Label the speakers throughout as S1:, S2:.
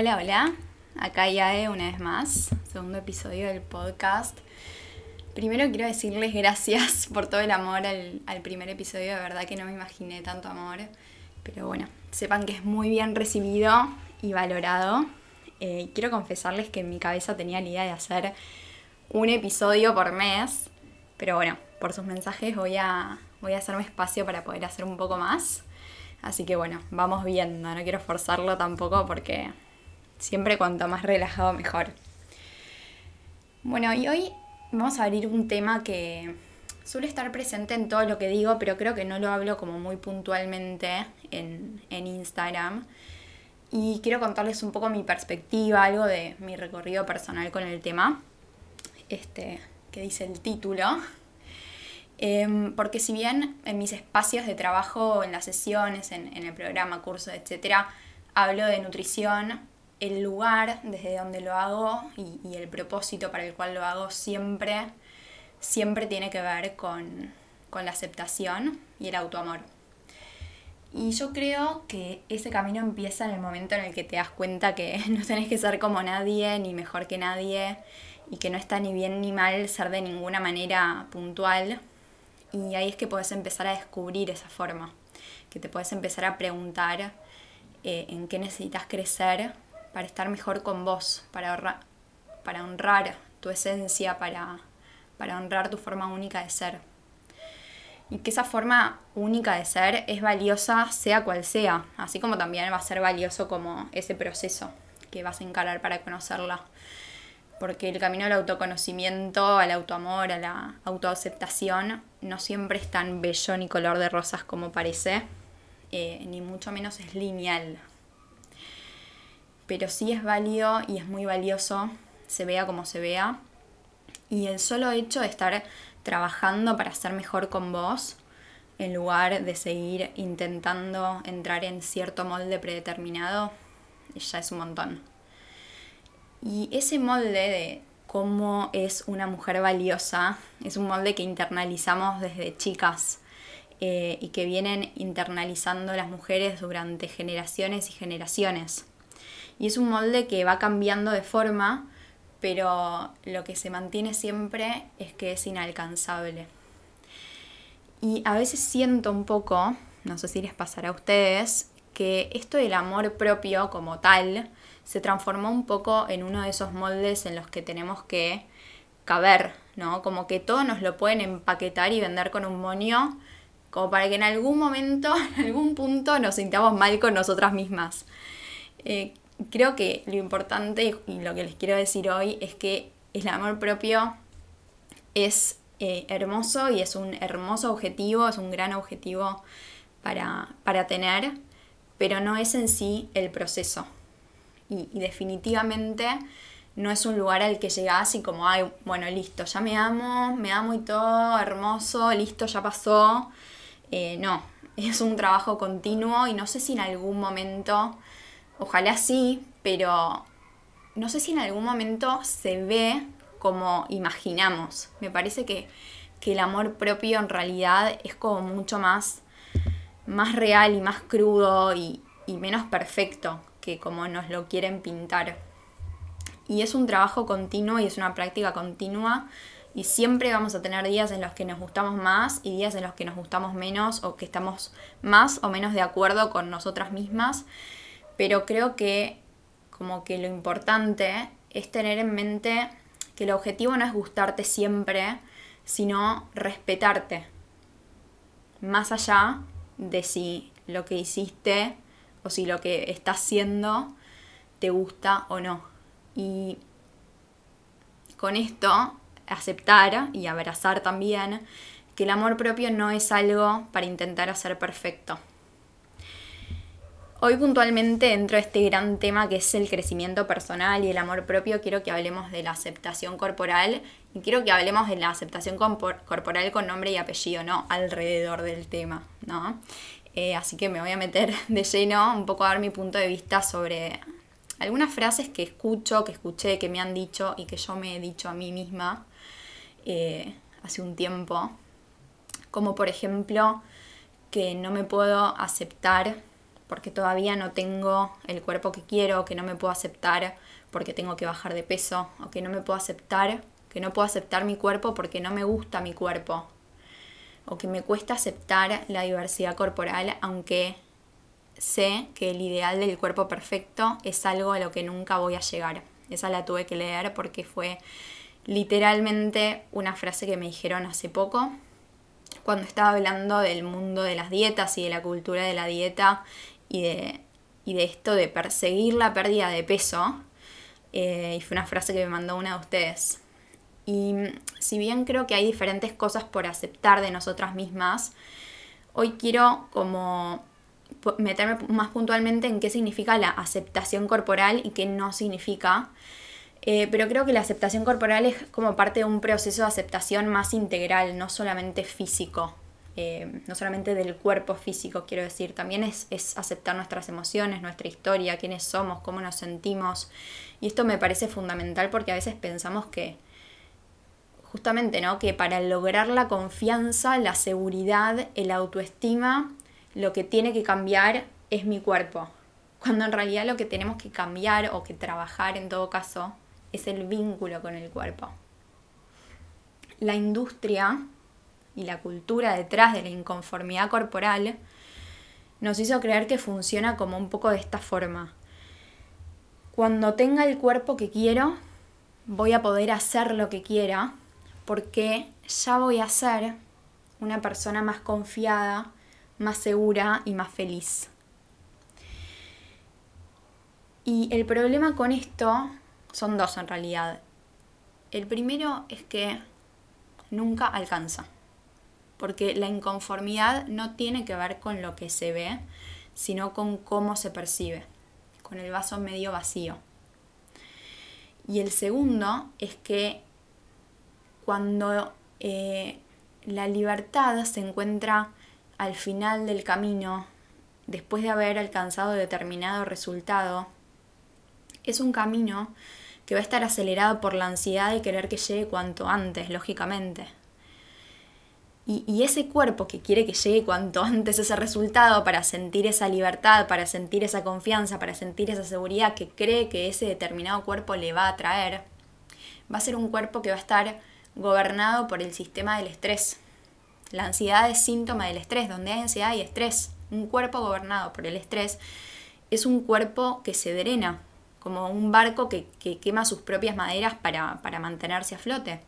S1: Hola, hola. Acá Yae una vez más, segundo episodio del podcast. Primero quiero decirles gracias por todo el amor al, primer episodio, de verdad que no me imaginé tanto amor. Pero bueno, sepan que es muy bien recibido y valorado. Eh, quiero confesarles que en mi cabeza tenía la idea de hacer un episodio por mes, pero bueno, por sus mensajes voy a, voy a hacerme espacio para poder hacer un poco más. Así que bueno, vamos viendo, no quiero forzarlo tampoco porque Siempre cuanto más relajado mejor. Bueno, y hoy vamos a abrir un tema que suele estar presente en todo lo que digo, pero creo que no lo hablo como muy puntualmente en, Instagram. Y quiero contarles un poco mi perspectiva, algo de mi recorrido personal con el tema, este, que dice el título. Em, porque si bien en mis espacios de trabajo, en las sesiones, en, en el programa, curso, etc., hablo de nutrición, el lugar desde donde lo hago y, el propósito para el cual lo hago siempre, siempre tiene que ver con, la aceptación y el autoamor. Y yo creo que ese camino empieza en el momento en el que te das cuenta que no tenés que ser como nadie, ni mejor que nadie, y que no está ni bien ni mal ser de ninguna manera puntual. Y ahí es que puedes empezar a descubrir esa forma, que te puedes empezar a preguntar eh, en qué necesitas crecer para estar mejor con vos, para, para honrar tu esencia, para, para honrar tu forma única de ser. Y que esa forma única de ser es valiosa sea cual sea, así como también va a ser valioso como ese proceso que vas a encarar para conocerla. Porque el camino al autoconocimiento, al autoamor, a la autoaceptación, no siempre es tan bello ni color de rosas como parece, eh, ni mucho menos es lineal pero sí es válido y es muy valioso, se vea como se vea. Y el solo hecho de estar trabajando para ser mejor con vos, en lugar de seguir intentando entrar en cierto molde predeterminado, ya es un montón. Y ese molde de cómo es una mujer valiosa es un molde que internalizamos desde chicas eh, y que vienen internalizando las mujeres durante generaciones y generaciones. Y es un molde que va cambiando de forma, pero lo que se mantiene siempre es que es inalcanzable. Y a veces siento un poco, no sé si les pasará a ustedes, que esto del amor propio como tal se transformó un poco en uno de esos moldes en los que tenemos que caber, ¿no? Como que todo nos lo pueden empaquetar y vender con un moño, como para que en algún momento, en algún punto nos sintamos mal con nosotras mismas. Eh, creo que lo importante y lo que les quiero decir hoy es que el amor propio es eh, hermoso y es un hermoso objetivo, es un gran objetivo para, tener, pero no es en sí el proceso. Y, definitivamente no es un lugar al que llegas y como, ay, bueno, listo, ya me amo, me amo y todo, hermoso, listo, ya pasó. Eh, no, es un trabajo continuo y no sé si en algún momento Ojalá sí, pero no sé si en algún momento se ve como imaginamos. Me parece que, el amor propio en realidad es como mucho más, más real y más crudo y, y menos perfecto que como nos lo quieren pintar. Y es un trabajo continuo y es una práctica continua y siempre vamos a tener días en los que nos gustamos más y días en los que nos gustamos menos o que estamos más o menos de acuerdo con nosotras mismas pero creo que como que lo importante es tener en mente que el objetivo no es gustarte siempre, sino respetarte. Más allá de si lo que hiciste o si lo que estás haciendo te gusta o no. Y con esto, aceptar y abrazar también que el amor propio no es algo para intentar hacer perfecto. Hoy puntualmente dentro de este gran tema que es el crecimiento personal y el amor propio, quiero que hablemos de la aceptación corporal y quiero que hablemos de la aceptación corporal con nombre y apellido, ¿no? Alrededor del tema, ¿no? Eh, así que me voy a meter de lleno un poco a dar mi punto de vista sobre algunas frases que escucho, que escuché, que me han dicho y que yo me he dicho a mí misma eh, hace un tiempo. Como por ejemplo que no me puedo aceptar porque todavía no tengo el cuerpo que quiero, que no me puedo aceptar porque tengo que bajar de peso, o que no me puedo aceptar, que no puedo aceptar mi cuerpo porque no me gusta mi cuerpo, o que me cuesta aceptar la diversidad corporal, aunque sé que el ideal del cuerpo perfecto es algo a lo que nunca voy a llegar. Esa la tuve que leer porque fue literalmente una frase que me dijeron hace poco cuando estaba hablando del mundo de las dietas y de la cultura de la dieta y de, de esto de perseguir la pérdida de peso. Eh, y fue una frase que me mandó una de ustedes. Y si bien creo que hay diferentes cosas por aceptar de nosotras mismas, hoy quiero como meterme más puntualmente en qué significa la aceptación corporal y qué no significa. Eh, pero creo que la aceptación corporal es como parte de un proceso de aceptación más integral, no solamente físico, eh, no solamente del cuerpo físico, quiero decir, también es, es, aceptar nuestras emociones, nuestra historia, quiénes somos, cómo nos sentimos. Y esto me parece fundamental porque a veces pensamos que, justamente, ¿no? Que para lograr la confianza, la seguridad, el autoestima, lo que tiene que cambiar es mi cuerpo. Cuando en realidad lo que tenemos que cambiar o que trabajar en todo caso es el vínculo con el cuerpo. La industria y la cultura detrás de la inconformidad corporal nos hizo creer que funciona como un poco de esta forma. Cuando tenga el cuerpo que quiero, voy a poder hacer lo que quiera porque ya voy a ser una persona más confiada, más segura y más feliz. Y el problema con esto son dos en realidad. El primero es que nunca alcanza, porque la inconformidad no tiene que ver con lo que se ve, sino con cómo se percibe, con el vaso medio vacío. Y el segundo es que cuando eh, la libertad se encuentra al final del camino, después de haber alcanzado determinado resultado, es un camino que va a estar acelerado por la ansiedad de querer que llegue cuanto antes, lógicamente. Y, ese cuerpo que quiere que llegue cuanto antes ese resultado para sentir esa libertad, para sentir esa confianza, para sentir esa seguridad que cree que ese determinado cuerpo le va a traer, va a ser un cuerpo que va a estar gobernado por el sistema del estrés. La ansiedad es síntoma del estrés, donde hay ansiedad y estrés. Un cuerpo gobernado por el estrés es un cuerpo que se drena, como un barco que, quema sus propias maderas para, mantenerse a flote.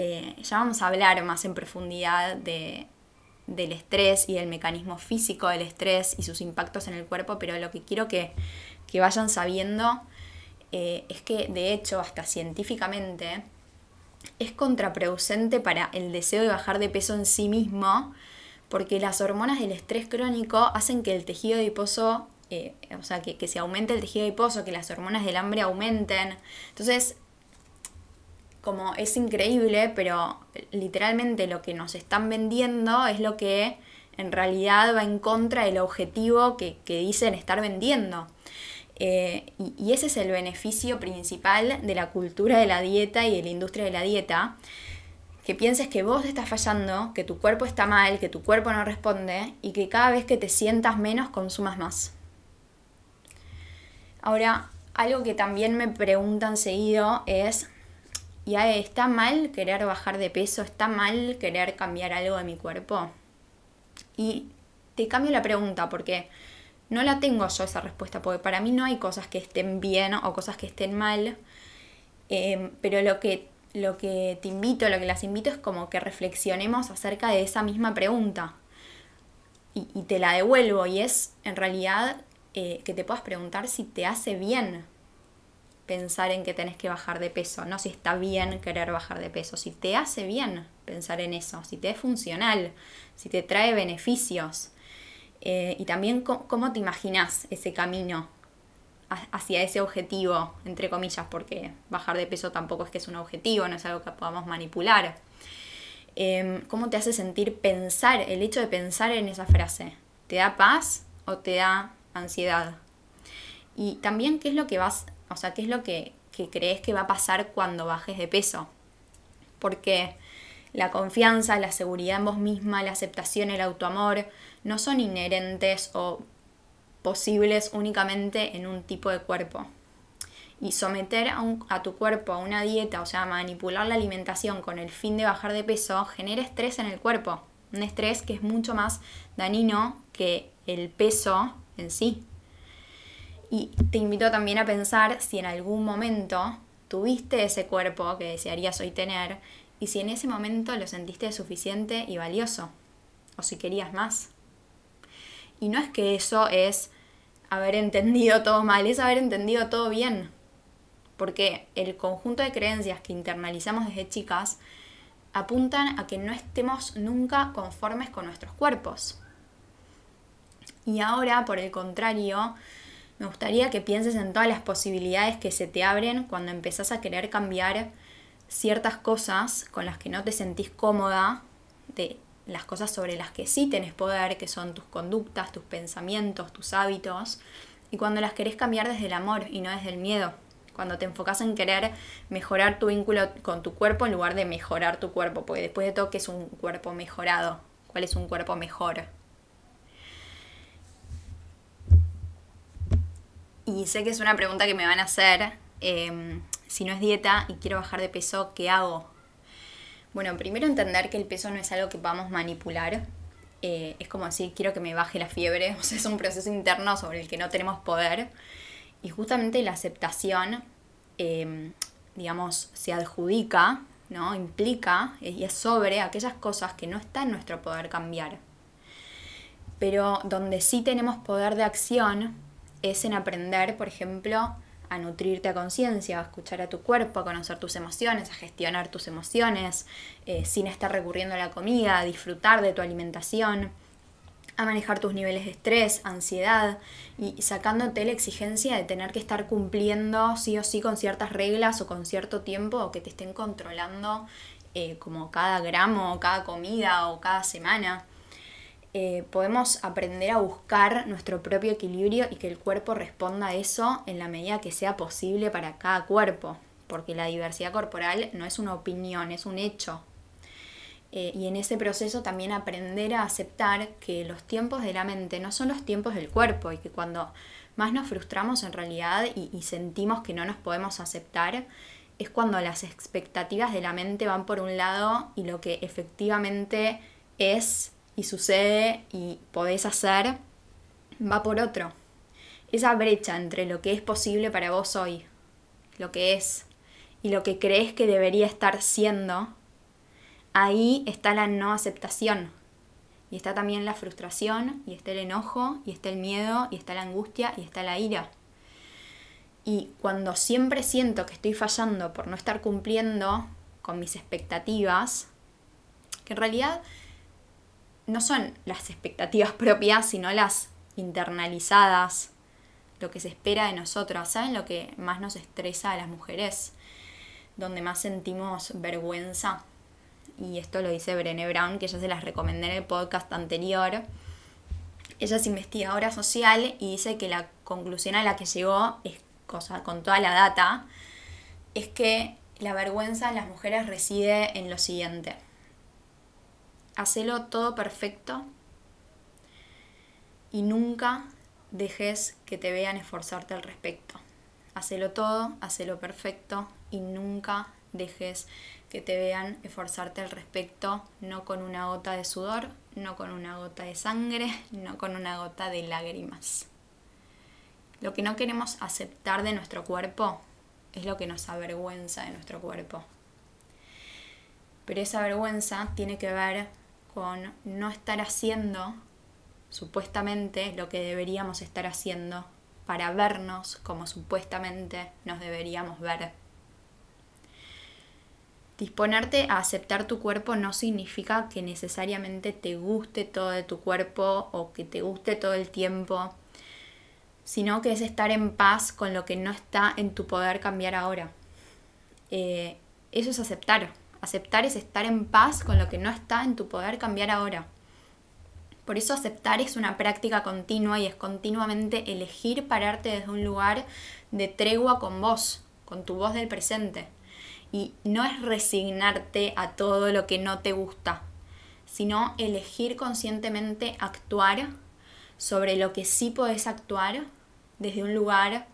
S1: Eh, ya vamos a hablar más en profundidad de, del estrés y del mecanismo físico del estrés y sus impactos en el cuerpo, pero lo que quiero que, vayan sabiendo eh, es que de hecho hasta científicamente es contraproducente para el deseo de bajar de peso en sí mismo, porque las hormonas del estrés crónico hacen que el tejido adiposo eh, o sea, que, se aumente el tejido adiposo, que las hormonas del hambre aumenten. Entonces, como es increíble, pero literalmente lo que nos están vendiendo es lo que en realidad va en contra del objetivo que, dicen estar vendiendo. Eh, y, y, ese es el beneficio principal de la cultura de la dieta y de la industria de la dieta. Que pienses que vos estás fallando, que tu cuerpo está mal, que tu cuerpo no responde y que cada vez que te sientas menos consumas más. Ahora, algo que también me preguntan seguido es, ¿ya está mal querer bajar de peso? ¿Está mal querer cambiar algo de mi cuerpo? Y te cambio la pregunta porque no la tengo yo esa respuesta, porque para mí no hay cosas que estén bien o cosas que estén mal, em, pero lo que, lo que te invito, lo que las invito es como que reflexionemos acerca de esa misma pregunta. Y, y te la devuelvo y es en realidad eh, que te puedas preguntar si te hace bien pensar en que tenés que bajar de peso, no si está bien querer bajar de peso, si te hace bien pensar en eso, si te es funcional, si te trae beneficios. Eh, y también cómo te imaginas ese camino hacia ese objetivo, entre comillas, porque bajar de peso tampoco es que es un objetivo, no es algo que podamos manipular. Em, ¿Cómo te hace sentir pensar, el hecho de pensar en esa frase? ¿Te da paz o te da ansiedad. Y también qué es lo que vas, o sea, qué es lo que, crees que va a pasar cuando bajes de peso. Porque la confianza, la seguridad en vos misma, la aceptación, el autoamor, no son inherentes o posibles únicamente en un tipo de cuerpo. Y someter a, a, tu cuerpo a una dieta, o sea, manipular la alimentación con el fin de bajar de peso, genera estrés en el cuerpo. Un estrés que es mucho más dañino que el peso en sí. Y te invito también a pensar si en algún momento tuviste ese cuerpo que desearías hoy tener y si en ese momento lo sentiste suficiente y valioso o si querías más. Y no es que eso es haber entendido todo mal, es haber entendido todo bien. Porque el conjunto de creencias que internalizamos desde chicas apuntan a que no estemos nunca conformes con nuestros cuerpos. Y ahora, por el contrario, me gustaría que pienses en todas las posibilidades que se te abren cuando empezás a querer cambiar ciertas cosas con las que no te sentís cómoda, de las cosas sobre las que sí tenés poder, que son tus conductas, tus pensamientos, tus hábitos, y cuando las querés cambiar desde el amor y no desde el miedo. Cuando te enfocas en querer mejorar tu vínculo con tu cuerpo en lugar de mejorar tu cuerpo, porque después de todo, ¿qué es un cuerpo mejorado? ¿Cuál es un cuerpo mejor? Y sé que es una pregunta que me van a hacer. Em, si no es dieta y quiero bajar de peso, ¿qué hago? Bueno, primero entender que el peso no es algo que podamos manipular. Eh, es como decir, quiero que me baje la fiebre. O sea, es un proceso interno sobre el que no tenemos poder. Y justamente la aceptación, em, digamos, se adjudica, ¿no? Implica y es sobre aquellas cosas que no está en nuestro poder cambiar. Pero donde sí tenemos poder de acción es en aprender, por ejemplo, a nutrirte a conciencia, a escuchar a tu cuerpo, a conocer tus emociones, a gestionar tus emociones, eh, sin estar recurriendo a la comida, a disfrutar de tu alimentación, a manejar tus niveles de estrés, ansiedad y sacándote la exigencia de tener que estar cumpliendo sí o sí con ciertas reglas o con cierto tiempo o que te estén controlando eh, como cada gramo o cada comida o cada semana. Eh, podemos aprender a buscar nuestro propio equilibrio y que el cuerpo responda a eso en la medida que sea posible para cada cuerpo, porque la diversidad corporal no es una opinión, es un hecho. Eh, y en ese proceso también aprender a aceptar que los tiempos de la mente no son los tiempos del cuerpo y que cuando más nos frustramos en realidad y, y sentimos que no nos podemos aceptar, es cuando las expectativas de la mente van por un lado y lo que efectivamente es y sucede y podés hacer, va por otro. Esa brecha entre lo que es posible para vos hoy, lo que es, y lo que crees que debería estar siendo, ahí está la no aceptación. Y está también la frustración, y está el enojo, y está el miedo, y está la angustia, y está la ira. Y cuando siempre siento que estoy fallando por no estar cumpliendo con mis expectativas, que en realidad no son las expectativas propias, sino las internalizadas, lo que se espera de nosotras. ¿Saben lo que más nos estresa a las mujeres? Donde más sentimos vergüenza. Y esto lo dice Brené Brown, que ya se las recomendé en el podcast anterior. Ella es investigadora social y dice que la conclusión a la que llegó, es cosa, con toda la data, es que la vergüenza en las mujeres reside en lo siguiente hacelo todo perfecto y nunca dejes que te vean esforzarte al respecto. Hacelo todo, hacelo perfecto y nunca dejes que te vean esforzarte al respecto, no con una gota de sudor, no con una gota de sangre, no con una gota de lágrimas. Lo que no queremos aceptar de nuestro cuerpo es lo que nos avergüenza de nuestro cuerpo. Pero esa vergüenza tiene que ver con no estar haciendo supuestamente lo que deberíamos estar haciendo para vernos como supuestamente nos deberíamos ver. Disponerte a aceptar tu cuerpo no significa que necesariamente te guste todo de tu cuerpo o que te guste todo el tiempo, sino que es estar en paz con lo que no está en tu poder cambiar ahora. Eh, eso es aceptar, Aceptar es estar en paz con lo que no está en tu poder cambiar ahora. Por eso aceptar es una práctica continua y es continuamente elegir pararte desde un lugar de tregua con vos, con tu voz del presente. Y no es resignarte a todo lo que no te gusta, sino elegir conscientemente actuar sobre lo que sí podés actuar desde un lugar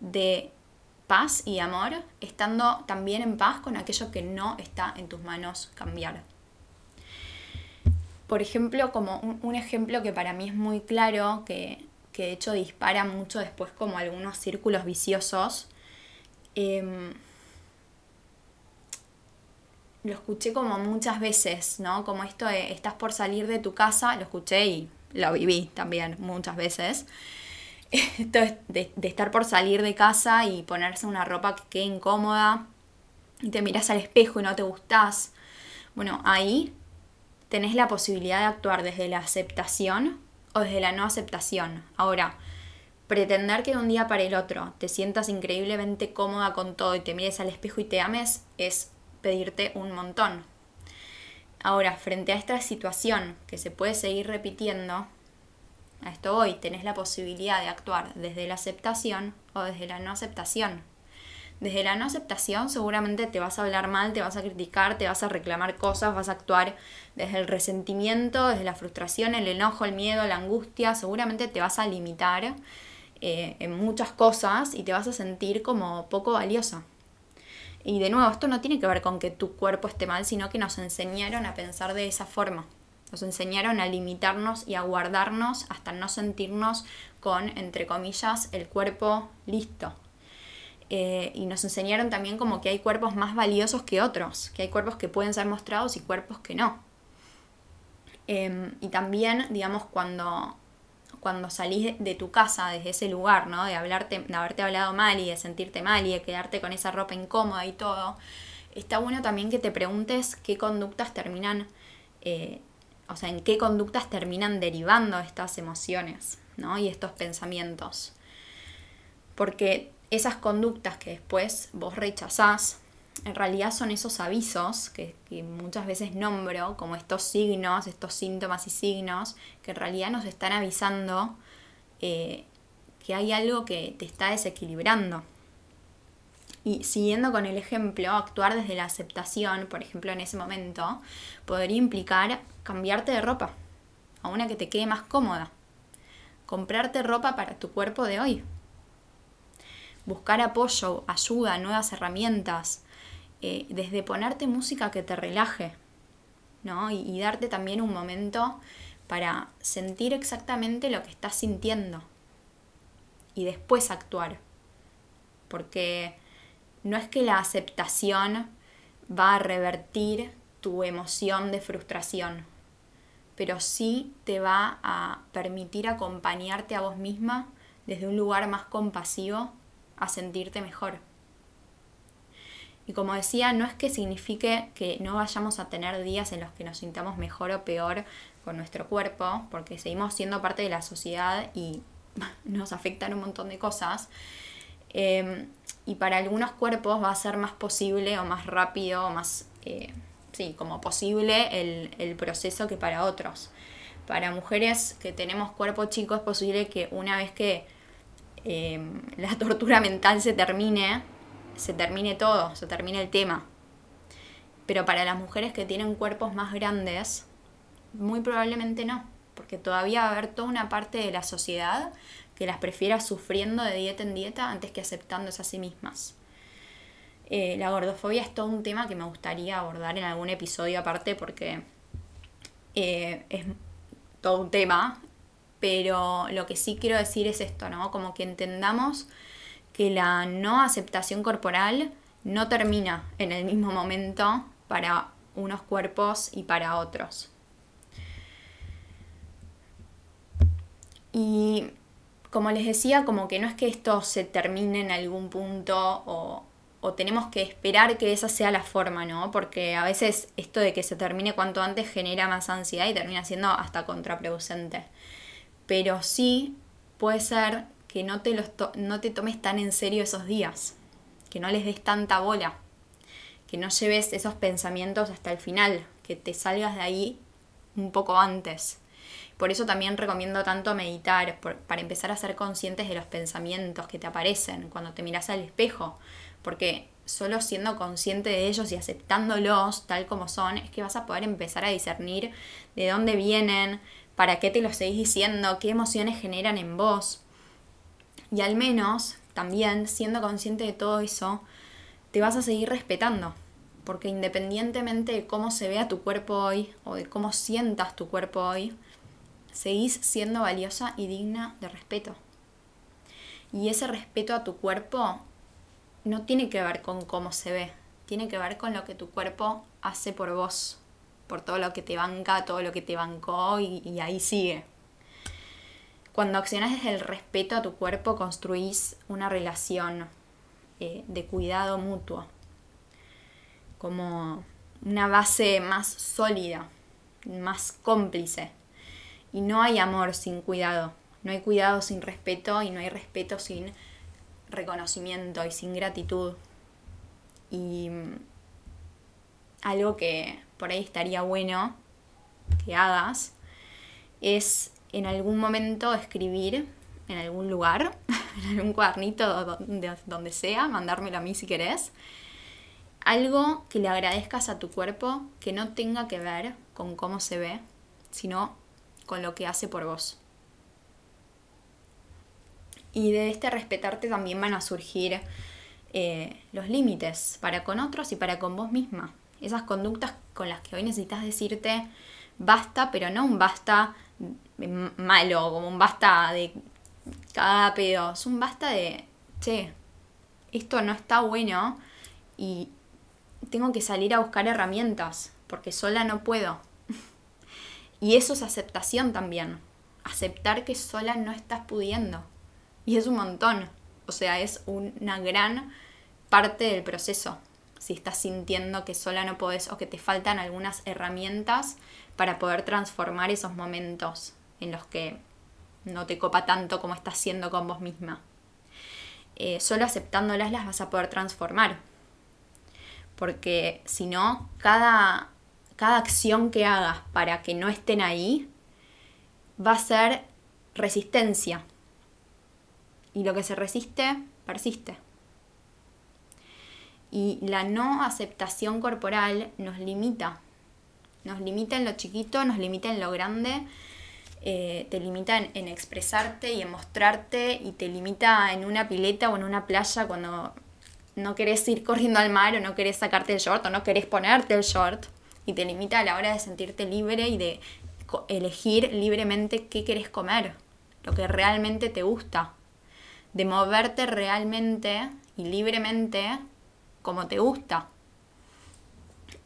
S1: de paz y amor, estando también en paz con aquello que no está en tus manos cambiar. Por ejemplo, como un, ejemplo que para mí es muy claro, que, de hecho dispara mucho después como algunos círculos viciosos, em, lo escuché como muchas veces, ¿no? Como esto de estás por salir de tu casa, lo escuché y lo viví también muchas veces. Esto de, de estar por salir de casa y ponerse una ropa que quede incómoda y te miras al espejo y no te gustás. Bueno, ahí tenés la posibilidad de actuar desde la aceptación o desde la no aceptación. Ahora, pretender que de un día para el otro te sientas increíblemente cómoda con todo y te mires al espejo y te ames es pedirte un montón. Ahora, frente a esta situación que se puede seguir repitiendo, a esto hoy tenés la posibilidad de actuar desde la aceptación o desde la no aceptación. Desde la no aceptación seguramente te vas a hablar mal, te vas a criticar, te vas a reclamar cosas, vas a actuar desde el resentimiento, desde la frustración, el enojo, el miedo, la angustia, seguramente te vas a limitar eh, en muchas cosas y te vas a sentir como poco valiosa. Y de nuevo, esto no tiene que ver con que tu cuerpo esté mal, sino que nos enseñaron a pensar de esa forma. Nos enseñaron a limitarnos y a guardarnos hasta no sentirnos con, entre comillas, el cuerpo listo. Eh, y nos enseñaron también como que hay cuerpos más valiosos que otros, que hay cuerpos que pueden ser mostrados y cuerpos que no. Em, y también, digamos, cuando, cuando salís de, tu casa, desde ese lugar, ¿no? De, hablarte, de haberte hablado mal y de sentirte mal y de quedarte con esa ropa incómoda y todo, está bueno también que te preguntes qué conductas terminan, eh, o sea, en qué conductas terminan derivando estas emociones, ¿no? Y estos pensamientos. Porque esas conductas que después vos rechazás, en realidad son esos avisos que, muchas veces nombro como estos signos, estos síntomas y signos, que en realidad nos están avisando eh, que hay algo que te está desequilibrando. Y siguiendo con el ejemplo, actuar desde la aceptación, por ejemplo, en ese momento, podría implicar cambiarte de ropa a una que te quede más cómoda. Comprarte ropa para tu cuerpo de hoy, buscar apoyo, ayuda, nuevas herramientas, eh, desde ponerte música que te relaje, ¿no? Y, darte también un momento para sentir exactamente lo que estás sintiendo y después actuar. Porque no es que la aceptación va a revertir tu emoción de frustración, pero sí te va a permitir acompañarte a vos misma desde un lugar más compasivo a sentirte mejor. Y como decía, no es que signifique que no vayamos a tener días en los que nos sintamos mejor o peor con nuestro cuerpo, porque seguimos siendo parte de la sociedad y nos afectan un montón de cosas. Em, y para algunos cuerpos va a ser más posible o más rápido o más, eh, sí, como posible el, el proceso que para otros. Para mujeres que tenemos cuerpo chico es posible que una vez que Em, la tortura mental se termine, se termine todo, se termine el tema. Pero para las mujeres que tienen cuerpos más grandes, muy probablemente no, porque todavía va a haber toda una parte de la sociedad que las prefiera sufriendo de dieta en dieta antes que aceptándose a sí mismas. Eh, la gordofobia es todo un tema que me gustaría abordar en algún episodio aparte porque eh, es todo un tema pero lo que sí quiero decir es esto, ¿no? Como que entendamos que la no aceptación corporal no termina en el mismo momento para unos cuerpos y para otros. Y como les decía, como que no es que esto se termine en algún punto o, o tenemos que esperar que esa sea la forma, ¿no? Porque a veces esto de que se termine cuanto antes genera más ansiedad y termina siendo hasta contraproducente pero sí puede ser que no te, no te tomes tan en serio esos días, que no les des tanta bola, que no lleves esos pensamientos hasta el final, que te salgas de ahí un poco antes. Por eso también recomiendo tanto meditar, para empezar a ser conscientes de los pensamientos que te aparecen cuando te miras al espejo, porque solo siendo consciente de ellos y aceptándolos tal como son, es que vas a poder empezar a discernir de dónde vienen, ¿Para qué te lo seguís diciendo? ¿Qué emociones generan en vos? Y al menos, también, siendo consciente de todo eso, te vas a seguir respetando. Porque independientemente de cómo se vea tu cuerpo hoy o de cómo sientas tu cuerpo hoy, seguís siendo valiosa y digna de respeto. Y ese respeto a tu cuerpo no tiene que ver con cómo se ve, tiene que ver con lo que tu cuerpo hace por vos, por todo lo que te banca, todo lo que te bancó y, ahí sigue. Cuando accionas desde el respeto a tu cuerpo, construís una relación eh, de cuidado mutuo, como una base más sólida, más cómplice. Y no hay amor sin cuidado, no hay cuidado sin respeto y no hay respeto sin reconocimiento y sin gratitud. Y mm, algo que por ahí estaría bueno que hagas es en algún momento escribir en algún lugar, en algún cuadernito donde, donde sea, mandármelo a mí si querés, algo que le agradezcas a tu cuerpo que no tenga que ver con cómo se ve, sino con lo que hace por vos. Y de este respetarte también van a surgir eh, los límites para con otros y para con vos misma. Esas conductas con las que hoy necesitas decirte basta, pero no un basta malo, como un basta de cada pedo. Es un basta de, che, esto no está bueno y tengo que salir a buscar herramientas porque sola no puedo. Y eso es aceptación también. Aceptar que sola no estás pudiendo. Y es un montón. O sea, es una gran parte del proceso. Si estás sintiendo que sola no podés o que te faltan algunas herramientas para poder transformar esos momentos en los que no te copa tanto como estás siendo con vos misma. Eh, solo aceptándolas las vas a poder transformar. Porque si no, cada, cada acción que hagas para que no estén ahí va a ser resistencia y lo que se resiste, persiste. Y la no aceptación corporal nos limita. Nos limita en lo chiquito, nos limita en lo grande, eh, te limita en, expresarte y en mostrarte y te limita en una pileta o en una playa cuando no querés ir corriendo al mar o no querés sacarte el short o no querés ponerte el short y te limita a la hora de sentirte libre y de elegir libremente qué querés comer, lo que realmente te gusta de moverte realmente y libremente como te gusta.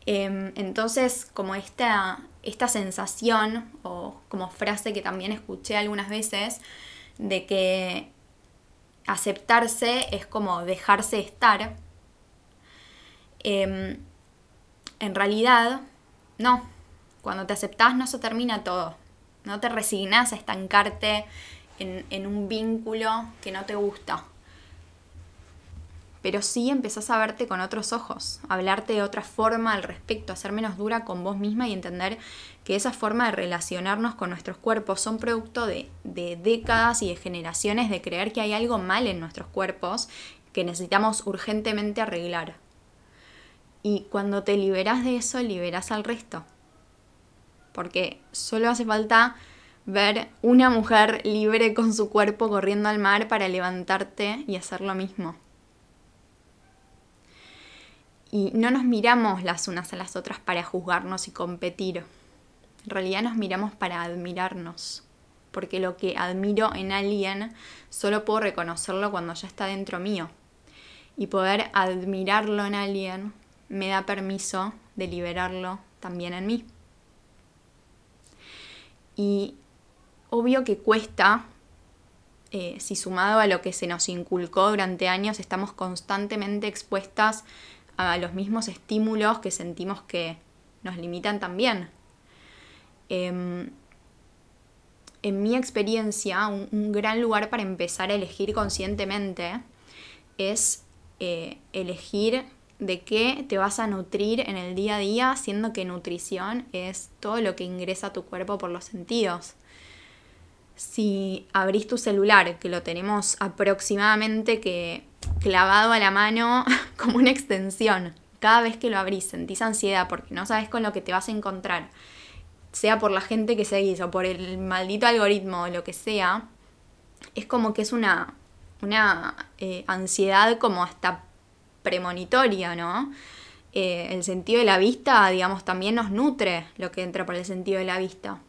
S1: Em, entonces, como esta, esta sensación, o como frase que también escuché algunas veces, de que aceptarse es como dejarse estar, em, en realidad, no. Cuando te aceptas no se termina todo. No te resignas a estancarte en, un vínculo que no te gusta. Pero sí empezás a verte con otros ojos, a hablarte de otra forma al respecto, a ser menos dura con vos misma y entender que esa forma de relacionarnos con nuestros cuerpos son producto de décadas y de generaciones de creer que hay algo mal en nuestros cuerpos que necesitamos urgentemente arreglar. Y cuando te liberas de eso, liberas al resto. Porque solo hace falta ver una mujer libre con su cuerpo corriendo al mar para levantarte y hacer lo mismo. Y no nos miramos las unas a las otras para juzgarnos y competir. En realidad nos miramos para admirarnos. Porque lo que admiro en alguien solo puedo reconocerlo cuando ya está dentro mío. Y poder admirarlo en alguien me da permiso de liberarlo también en mí. Y obvio que cuesta, eh, si sumado a lo que se nos inculcó durante años, estamos constantemente expuestas a los mismos estímulos que sentimos que nos limitan también. Em, en mi experiencia, un, gran lugar para empezar a elegir conscientemente es eh, elegir de qué te vas a nutrir en el día a día, siendo que nutrición es todo lo que ingresa a tu cuerpo por los sentidos. Si abrís tu celular, que lo tenemos aproximadamente que clavado a la mano como una extensión, cada vez que lo abrís sentís ansiedad porque no sabes con lo que te vas a encontrar sea por la gente que seguís o por el maldito algoritmo o lo que sea, es como que es una, una eh, ansiedad como hasta premonitoria, ¿no? Eh, el sentido de la vista, digamos, también nos nutre lo que entra por el sentido de la vista.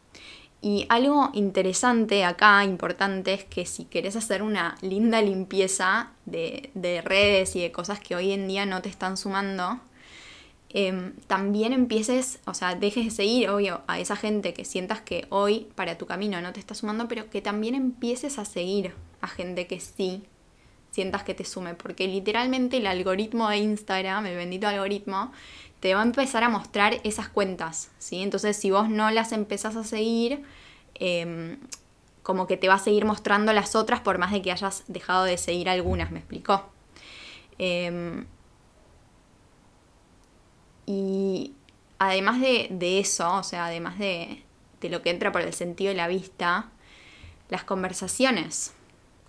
S1: Y algo interesante acá, importante, es que si querés hacer una linda limpieza de, de redes y de cosas que hoy en día no te están sumando, Em, también empieces, o sea, dejes de seguir, obvio, a esa gente que sientas que hoy para tu camino no te está sumando, pero que también empieces a seguir a gente que sí sientas que te sume, porque literalmente el algoritmo de Instagram, el bendito algoritmo, te va a empezar a mostrar esas cuentas, ¿sí? Entonces, si vos no las empezás a seguir, em, como que te va a seguir mostrando las otras por más de que hayas dejado de seguir algunas, ¿me explicó? Em, y además de, eso, o sea, además de, lo que entra por el sentido de la vista, las conversaciones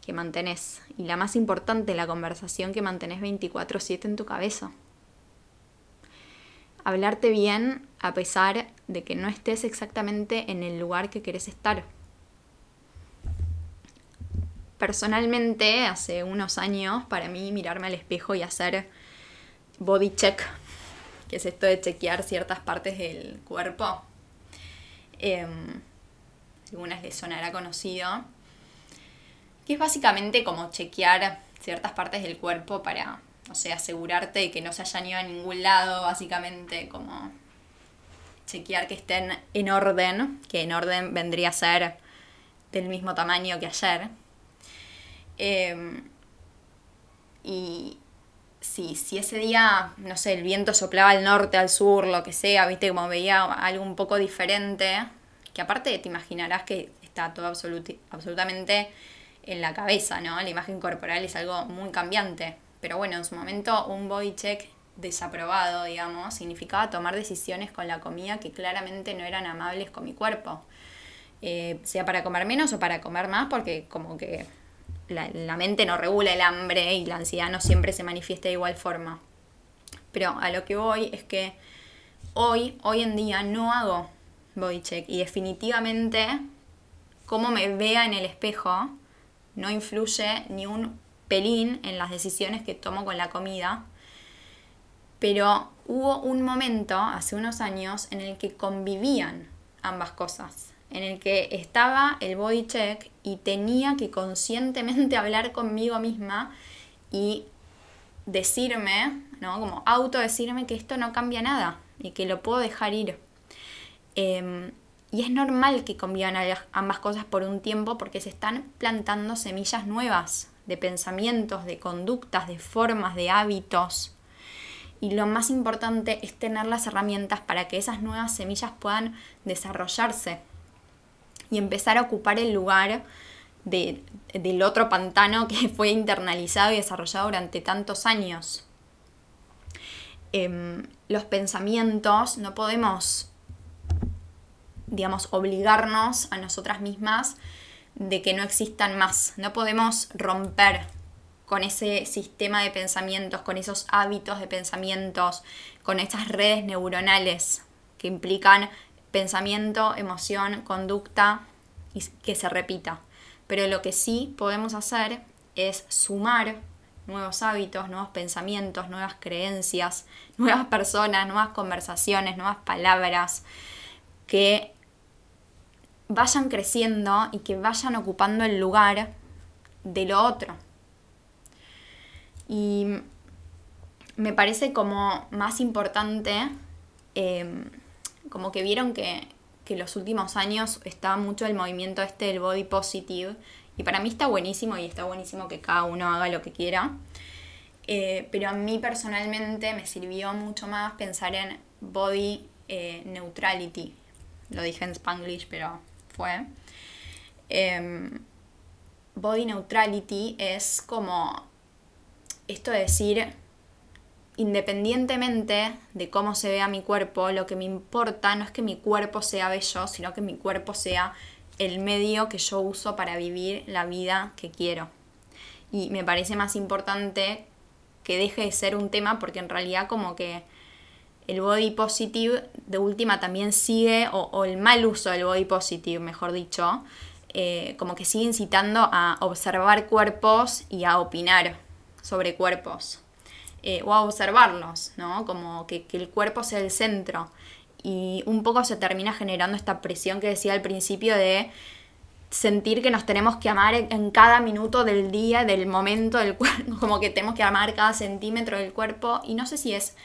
S1: que mantenés. Y la más importante, la conversación que mantenés 24/7 en tu cabeza. Hablarte bien a pesar de que no estés exactamente en el lugar que querés estar. Personalmente, hace unos años, para mí mirarme al espejo y hacer body check que es esto de chequear ciertas partes del cuerpo. Eh, algunas les sonará conocido. Que es básicamente como chequear ciertas partes del cuerpo para, o sea, asegurarte de que no se hayan ido a ningún lado, básicamente como chequear que estén en orden, que en orden vendría a ser del mismo tamaño que ayer. Eh, y, si, si ese día, no sé, el viento soplaba al norte, al sur, lo que sea, viste, como veía algo un poco diferente, que aparte te imaginarás que está todo absolutamente en la cabeza, ¿no? La imagen corporal es algo muy cambiante. Pero bueno, en su momento un body check desaprobado, digamos, significaba tomar decisiones con la comida que claramente no eran amables con mi cuerpo. Eh, sea para comer menos o para comer más, porque como que la, mente no regula el hambre y la ansiedad no siempre se manifiesta de igual forma. Pero a lo que voy es que hoy, hoy en día, no hago body check y definitivamente cómo me vea en el espejo no influye ni un pelín en las decisiones que tomo con la comida. Pero hubo un momento, hace unos años, en el que convivían ambas cosas en el que estaba el body check y tenía que conscientemente hablar conmigo misma y decirme, ¿no? Como auto decirme que esto no cambia nada y que lo puedo dejar ir. Em, y es normal que convivan ambas cosas por un tiempo porque se están plantando semillas nuevas de pensamientos, de conductas, de formas, de hábitos. Y lo más importante es tener las herramientas para que esas nuevas semillas puedan desarrollarse y empezar a ocupar el lugar del otro pantano que fue internalizado y desarrollado durante tantos años. Em, los pensamientos no podemos, digamos, obligarnos a nosotras mismas de que no existan más. No podemos romper con ese sistema de pensamientos, con esos hábitos de pensamientos, con esas redes neuronales que implican pensamiento, emoción, conducta y que se repita. Pero lo que sí podemos hacer es sumar nuevos hábitos, nuevos pensamientos, nuevas creencias, nuevas personas, nuevas conversaciones, nuevas palabras que vayan creciendo y que vayan ocupando el lugar de lo otro. Y me parece como más importante em, como que vieron que, que los últimos años está mucho el movimiento este del body positive. Y para mí está buenísimo y está buenísimo que cada uno haga lo que quiera. Eh, pero a mí personalmente me sirvió mucho más pensar en body eh, neutrality. Lo dije en spanglish, pero fue. Em, body neutrality es como esto de decir independientemente de cómo se vea mi cuerpo, lo que me importa no es que mi cuerpo sea bello, sino que mi cuerpo sea el medio que yo uso para vivir la vida que quiero. Y me parece más importante que deje de ser un tema porque en realidad como que el body positive de última también sigue, o, el mal uso del body positive, mejor dicho, eh, como que sigue incitando a observar cuerpos y a opinar sobre cuerpos. Eh, o a observarlos, ¿no? Como que, que el cuerpo sea el centro. Y un poco se termina generando esta presión que decía al principio de sentir que nos tenemos que amar en cada minuto del día, del momento del cuerpo, como que tenemos que amar cada centímetro del cuerpo. Y no sé si es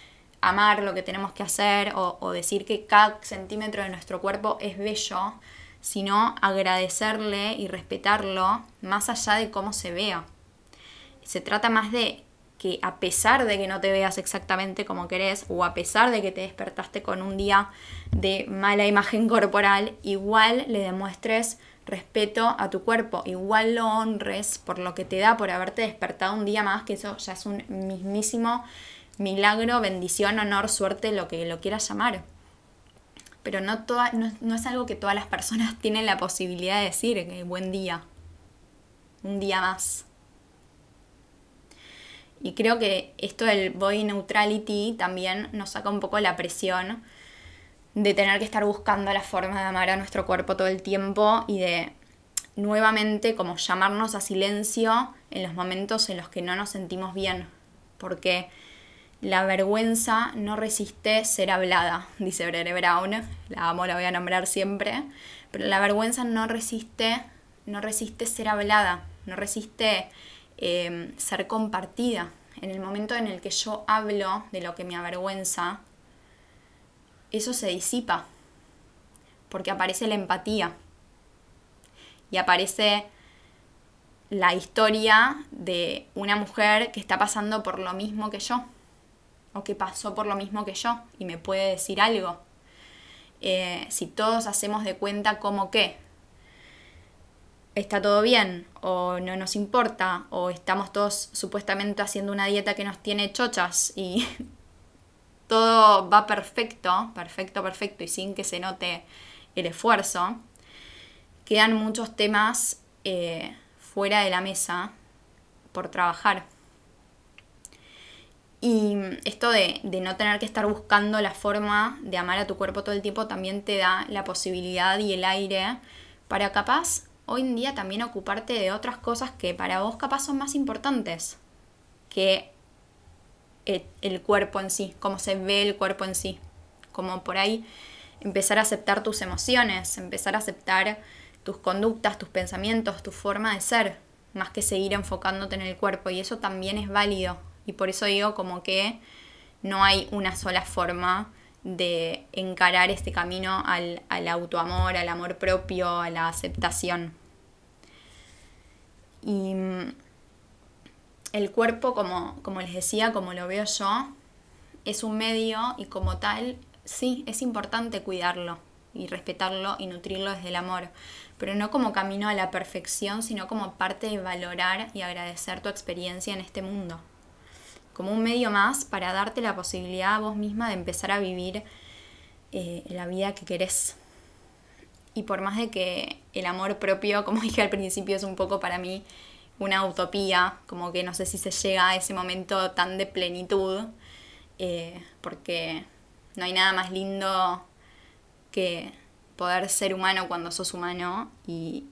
S1: amar lo que tenemos que hacer o, decir que cada centímetro de nuestro cuerpo es bello, sino agradecerle y respetarlo más allá de cómo se vea. Se trata más de que a pesar de que no te veas exactamente como querés o a pesar de que te despertaste con un día de mala imagen corporal, igual le demuestres respeto a tu cuerpo, igual lo honres por lo que te da por haberte despertado un día más, que eso ya es un mismísimo milagro, bendición, honor, suerte, lo que lo quieras llamar. Pero no, toda, no, es algo que todas las personas tienen la posibilidad de decir, que buen día, un día más. Y creo que esto del body neutrality también nos saca un poco la presión de tener que estar buscando la forma de amar a nuestro cuerpo todo el tiempo y de nuevamente como llamarnos a silencio en los momentos en los que no nos sentimos bien. Porque la vergüenza no resiste ser hablada, dice Brené Brown. La amo, la voy a nombrar siempre. Pero la vergüenza no resiste, no resiste ser hablada, no resiste em, ser compartida. En el momento en el que yo hablo de lo que me avergüenza, eso se disipa. Porque aparece la empatía. Y aparece la historia de una mujer que está pasando por lo mismo que yo o que pasó por lo mismo que yo y me puede decir algo. Eh, si todos hacemos de cuenta como que está todo bien o no nos importa o estamos todos supuestamente haciendo una dieta que nos tiene chochas y todo va perfecto, perfecto, perfecto y sin que se note el esfuerzo, quedan muchos temas eh, fuera de la mesa por trabajar. Y esto de, no tener que estar buscando la forma de amar a tu cuerpo todo el tiempo también te da la posibilidad y el aire para capaz hoy en día también ocuparte de otras cosas que para vos capaz son más importantes que el, el cuerpo en sí, cómo se ve el cuerpo en sí. Como por ahí empezar a aceptar tus emociones, empezar a aceptar tus conductas, tus pensamientos, tu forma de ser, más que seguir enfocándote en el cuerpo. Y eso también es válido y por eso digo como que no hay una sola forma de encarar este camino al, autoamor, al amor propio, a la aceptación. Y mm, el cuerpo, como, como les decía, como lo veo yo, es un medio y como tal, sí, es importante cuidarlo y respetarlo y nutrirlo desde el amor, pero no como camino a la perfección, sino como parte de valorar y agradecer tu experiencia en este mundo como un medio más para darte la posibilidad a vos misma de empezar a vivir eh, la vida que querés. Y por más de que el amor propio, como dije al principio, es un poco para mí una utopía, como que no sé si se llega a ese momento tan de plenitud, eh, porque no hay nada más lindo que poder ser humano cuando sos humano y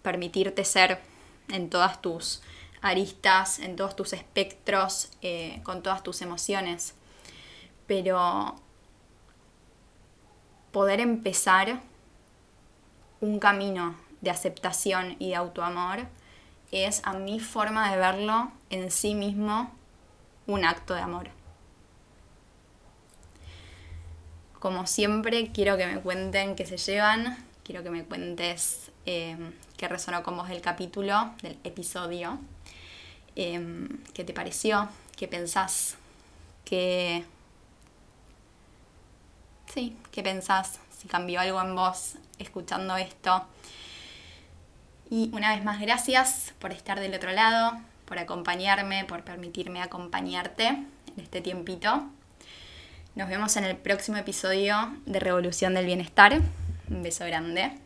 S1: permitirte ser en todas tus aristas, en todos tus espectros, eh, con todas tus emociones. Pero poder empezar un camino de aceptación y de autoamor es a mi forma de verlo en sí mismo un acto de amor. Como siempre, quiero que me cuenten qué se llevan, quiero que me cuentes eh, qué resonó con vos del capítulo, del episodio. Em, ¿Qué te pareció? ¿Qué pensás? ¿Qué... Sí, ¿qué pensás? Si cambió algo en vos escuchando esto. Y una vez más, gracias por estar del otro lado, por acompañarme, por permitirme acompañarte en este tiempito. Nos vemos en el próximo episodio de Revolución del Bienestar. Un beso grande.